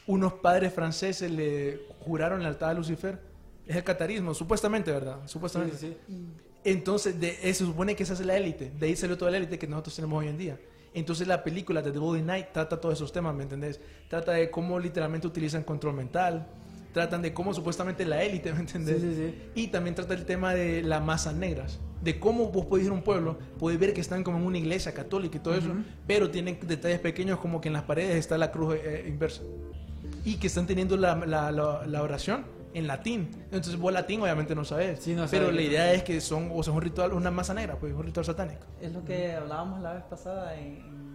unos padres franceses le juraron lealtad a Lucifer. Es el catarismo, supuestamente, ¿verdad? Supuestamente. Sí, sí. Entonces, de, eh, se supone que esa es la élite. De ahí salió toda la élite que nosotros tenemos hoy en día. Entonces, la película de The Body Night trata todos esos temas, ¿me entendés? Trata de cómo literalmente utilizan control mental. Tratan de cómo supuestamente la élite, ¿me entendés? Sí, sí, sí. Y también trata el tema de las masas negras. De cómo vos podés ir a un pueblo, podés ver que están como en una iglesia católica y todo eso, pero tienen detalles pequeños como que en las paredes está la cruz eh, inversa. Y que están teniendo la, la- la- la oración en latín. Entonces vos latín obviamente no sabes. Sí, no pero la idea es que son, o sea, un ritual, una masa negra, pues un ritual satánico. Es lo que hablábamos la vez pasada en, en-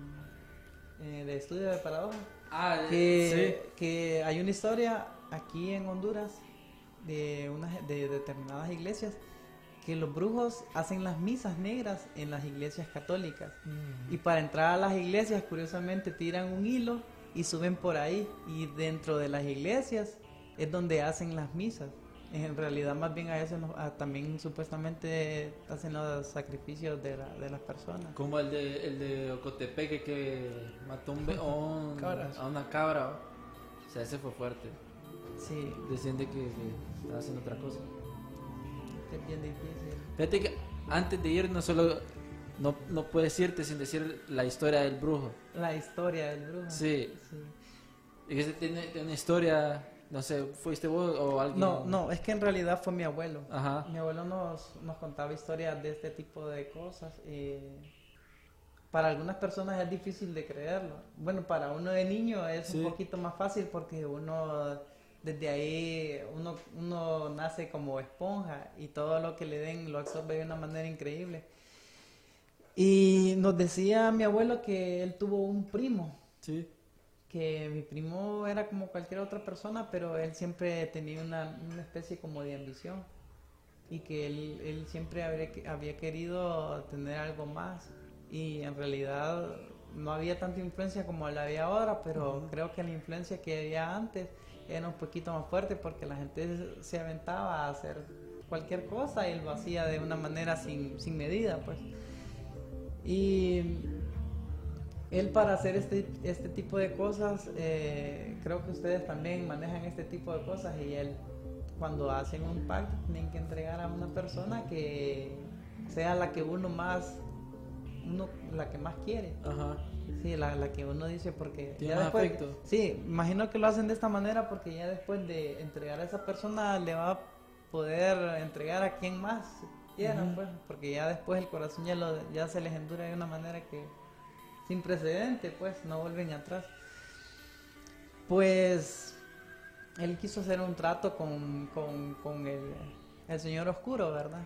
eh, de estudio de paradoja. Ah, Que, que hay una historia aquí en Honduras de, unas, de determinadas iglesias que los brujos hacen las misas negras en las iglesias católicas. Y para entrar a las iglesias, curiosamente, tiran un hilo y suben por ahí. Y dentro de las iglesias es donde hacen las misas. En realidad, más bien a veces también supuestamente hacen los sacrificios de, la- de las personas. Como el de, el de Ocotepeque que mató un <laughs> a una cabra. O sea, ese fue fuerte. Sí, Decían de que, que estaba haciendo otra cosa. es bien difícil. Fíjate que antes de ir no solo... No, no puedes irte sin decir la historia del brujo. La historia del brujo. Sí. Sí. Y ese tiene, tiene una historia... No sé, ¿fuiste vos o alguien? No, no, es que en realidad fue mi abuelo. Ajá. Mi abuelo nos, nos contaba historias de este tipo de cosas. y para algunas personas es difícil de creerlo. Bueno, para uno de niño es Sí. un poquito más fácil porque uno, desde ahí, uno, uno nace como esponja y todo lo que le den lo absorbe de una manera increíble. Y nos decía mi abuelo que él tuvo un primo Sí. Que mi primo era como cualquier otra persona, pero él siempre tenía una, una especie como de ambición y que él, él siempre habría, había querido tener algo más y en realidad no había tanta influencia como la había ahora, pero creo que la influencia que había antes era un poquito más fuerte porque la gente se aventaba a hacer cualquier cosa y lo hacía de una manera sin, sin medida, pues. Y él para hacer este, este tipo de cosas, eh, creo que ustedes también manejan este tipo de cosas y él cuando hacen un pacto tienen que entregar a una persona que sea la que uno más, uno, la que más quiere. Ajá. Sí, la, la que uno dice porque Tiene ya más después, afecto. sí, imagino que lo hacen de esta manera porque ya después de entregar a esa persona le va a poder entregar a quien más quieran, pues, porque ya después el corazón ya, lo, ya se les endura de una manera que sin precedente, pues, no vuelven atrás. Pues él quiso hacer un trato con, con, con el, el señor oscuro, ¿verdad?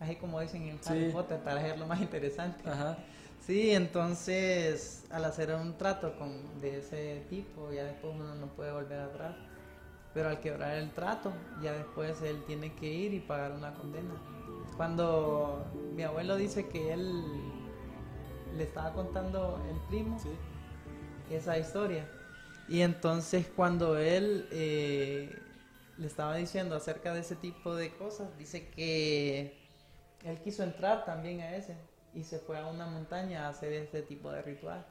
Así como dicen en Harry Sí. Potter, para hacerlo más interesante. Ajá. Sí, entonces al hacer un trato con, de ese tipo, ya después uno no puede volver atrás. Pero al quebrar el trato, ya después él tiene que ir y pagar una condena. Cuando mi abuelo dice que él le estaba contando el primo Sí. esa historia. Y entonces cuando él eh, le estaba diciendo acerca de ese tipo de cosas, dice que él quiso entrar también a ese y se fue a una montaña a hacer ese tipo de ritual.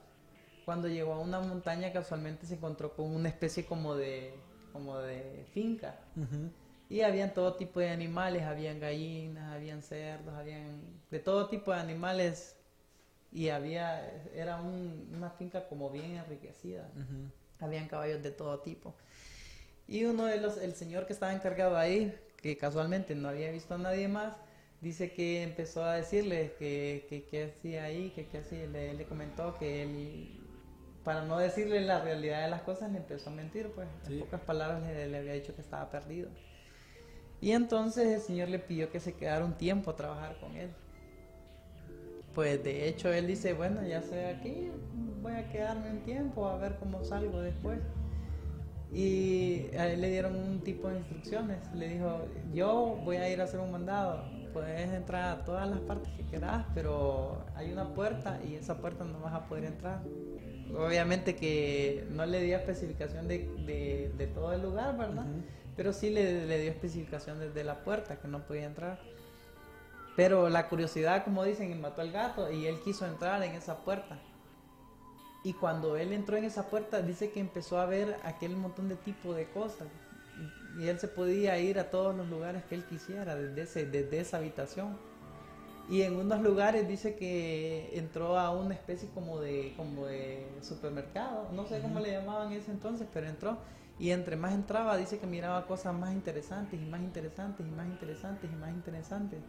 Cuando llegó a una montaña casualmente se encontró con una especie como de, como de finca. Y habían todo tipo de animales, habían gallinas, habían cerdos, habían de todo tipo de animales. Y había, era un- una finca como bien enriquecida. Ujú. Habían caballos de todo tipo. Y uno de los, el señor que estaba encargado ahí, que casualmente no había visto a nadie más, dice que empezó a decirle que, que hacía ahí, que qué hacía. Le, le comentó que él, para no decirle la realidad de las cosas, le empezó a mentir, pues. Sí. En pocas palabras le, le había dicho que estaba perdido. Y entonces el señor le pidió que se quedara un tiempo a trabajar con él. Pues de hecho él dice, bueno, ya estoy aquí, voy a quedarme un tiempo a ver cómo salgo después. Y a él le dieron un tipo de instrucciones. Le dijo, yo voy a ir a hacer un mandado. Puedes entrar a todas las partes que quieras, pero hay una puerta y esa puerta no vas a poder entrar. Obviamente que no le dio especificación de, de- de todo el lugar, ¿verdad? Pero sí le, le dio especificación desde la puerta, que no podía entrar. Pero la curiosidad, como dicen, mató al gato y él quiso entrar en esa puerta. Y cuando él entró en esa puerta, dice que empezó a ver aquel montón de tipo de cosas. Y él se podía ir a todos los lugares que él quisiera, desde, ese, desde esa habitación. Y en unos lugares dice que entró a una especie como de, como de supermercado. No sé cómo le llamaban en ese entonces, pero entró. Y entre más entraba, dice que miraba cosas más interesantes y más interesantes y más interesantes y más interesantes.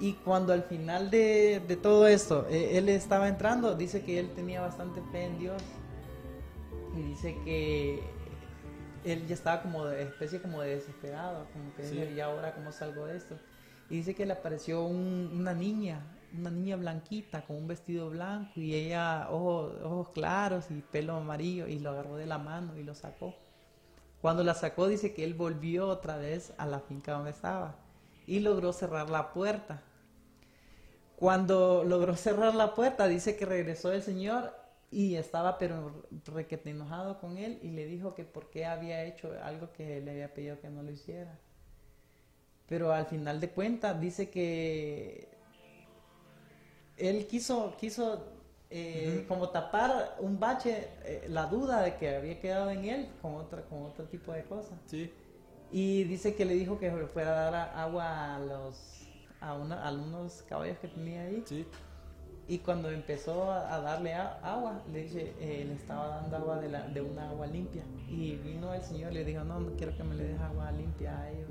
Y cuando al final de, de todo esto, eh, él estaba entrando, dice que él tenía bastante fe en Dios. Y dice que él ya estaba como de especie como de desesperado, como que Sí. ¿y ahora cómo salgo de esto? Y dice que le apareció un- una niña, una niña blanquita con un vestido blanco y ella ojos, ojos claros y pelo amarillo y lo agarró de la mano y lo sacó. Cuando la sacó dice que él volvió otra vez a la finca donde estaba y logró cerrar la puerta. Cuando logró cerrar la puerta, dice que regresó el señor y estaba pero requete enojado con él y le dijo que por qué había hecho algo que le había pedido que no lo hiciera. Pero al final de cuentas dice que él quiso, quiso eh, como tapar un bache, eh, la duda de que había quedado en él con, otra, con otro tipo de cosas. Sí. Y dice que le dijo que fuera a dar agua a los a, una- a unos caballos que tenía ahí. Sí. Y cuando empezó a, a darle a- agua, le dice, eh, le estaba dando agua de, la, de una agua limpia. Y vino el señor y le dijo, no, no quiero que me le des agua limpia a ellos.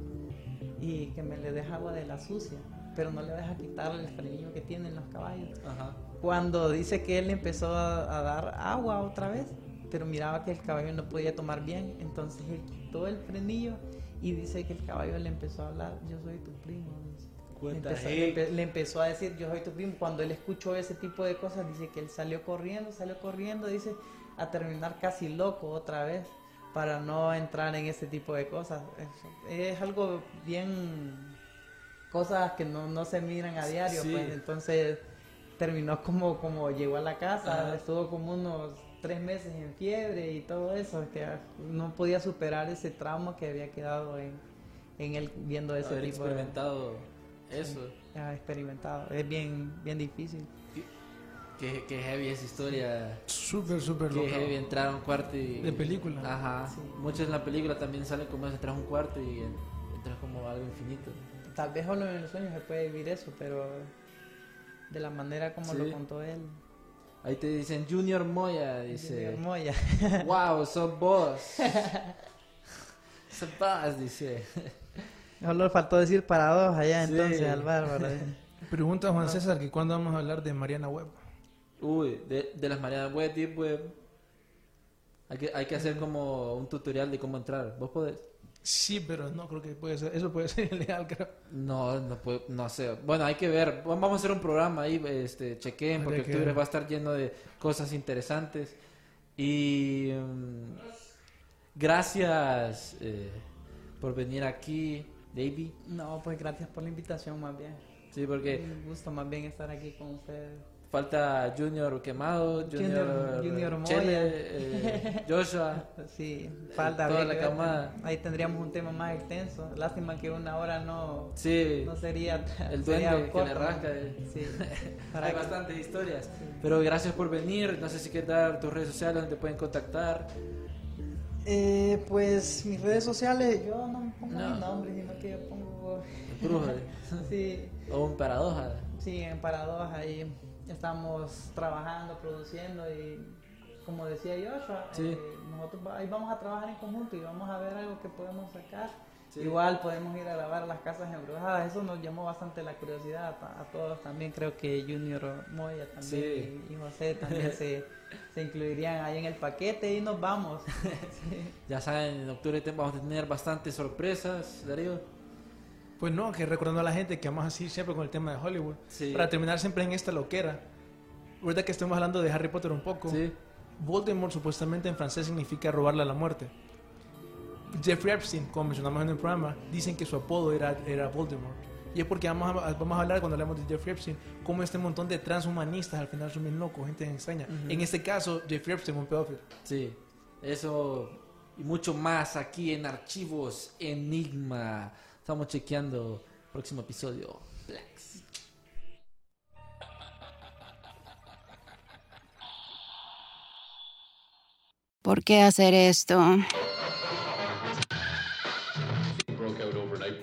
Y que me le des agua de la sucia. Pero no le deja quitar el frenillo que tienen los caballos. Ajá. Cuando dice que él empezó a, a dar agua otra vez, pero miraba que el caballo no podía tomar bien, entonces él quitó el frenillo y dice que el caballo le empezó a hablar, yo soy tu primo. dice. Le Cuenta, empezó, hey. le empe- le empezó a decir, yo soy tu primo. Cuando él escuchó ese tipo de cosas, dice que él salió corriendo, salió corriendo, dice, a terminar casi loco otra vez para no entrar en ese tipo de cosas. Es, es algo bien cosas que no, no se miran a diario, Sí. pues entonces terminó como, como llegó a la casa, Ajá. estuvo como unos tres meses en fiebre y todo eso, que no podía superar ese trauma que había quedado en, en él viendo ese Haber tipo de... eso. ha experimentado, es bien, bien difícil. Qué, qué heavy esa historia. Súper, súper loca. heavy entrar a un cuarto y... De película. Ajá. Sí. Muchos en la película también salen como entras a un cuarto y en- entras como algo infinito. Tal vez solo en el sueño se puede vivir eso, pero de la manera como Sí. lo contó él, Ahí te dicen Junior Moya, dice. Junior Moya. wow, sos vos. <laughs> sos vos, dice. Solo faltó decir para dos allá Sí. entonces al bárbaro. <laughs> Pregunta Juan César que cuándo vamos a hablar de Mariana Webb. Uy, de, de las Marianas Web, Deep Web. Hay que, hay que hacer como un tutorial de cómo entrar. ¿Vos podés? Sí, pero no creo que puede ser. Eso puede <laughs> ser ilegal, creo. No, no, puedo- no sé. Bueno, hay que ver. Vamos a hacer un programa ahí, este, chequen, porque octubre ver. va a estar lleno de cosas interesantes. Y mm, gracias eh, por venir aquí, Davey. No, pues gracias por la invitación más bien. Sí, porque Un gusto más bien estar aquí con ustedes. falta Junior Quemado, Junior, Junior- Junior Chele, eh, <laughs> Joshua. Sí, falta. toda la que camada. Ahí tendríamos un tema más extenso. Lástima que una hora no, Sí, no sería. el <laughs> sería duende que corto, le ¿no? rasca. eh. Sí. <laughs> Hay que- bastantes historias. Pero gracias por venir. No sé si quieres dar tus redes sociales donde te pueden contactar. Eh, pues mis redes sociales, yo no pongo No. mi nombre, sino que yo pongo. Bruja. <laughs> sí, O un paradoja. sí, en Paradoja ahí estamos trabajando, produciendo y como decía Joshua, Sí. eh, nosotros ahí vamos a trabajar en conjunto y vamos a ver algo que podemos sacar. Sí. Igual podemos ir a grabar las casas embrujadas, eso nos llamó bastante la curiosidad a, a todos también, creo que Junior Moya también Sí. y, y José también se, <laughs> se incluirían ahí en el paquete y nos vamos. <laughs> Sí. Ya saben, en octubre vamos a tener bastantes sorpresas, Darío. Pues no, que recordando a la gente que vamos así siempre con el tema de Hollywood. Sí. Para terminar siempre en esta loquera. Ahorita que estamos hablando de Harry Potter un poco. Sí. Voldemort supuestamente en francés significa robarle a la muerte. Jeffrey Epstein, como mencionamos en el programa, dicen que su apodo era, era Voldemort. Y es porque vamos a, vamos a hablar cuando hablamos de Jeffrey Epstein, como este montón de transhumanistas al final son bien locos, gente extraña. En este caso, Jeffrey Epstein, un pedófilo. Sí. Eso y mucho más aquí en Archivos Enigma. Estamos chequeando. Próximo episodio. ¿Por qué hacer esto?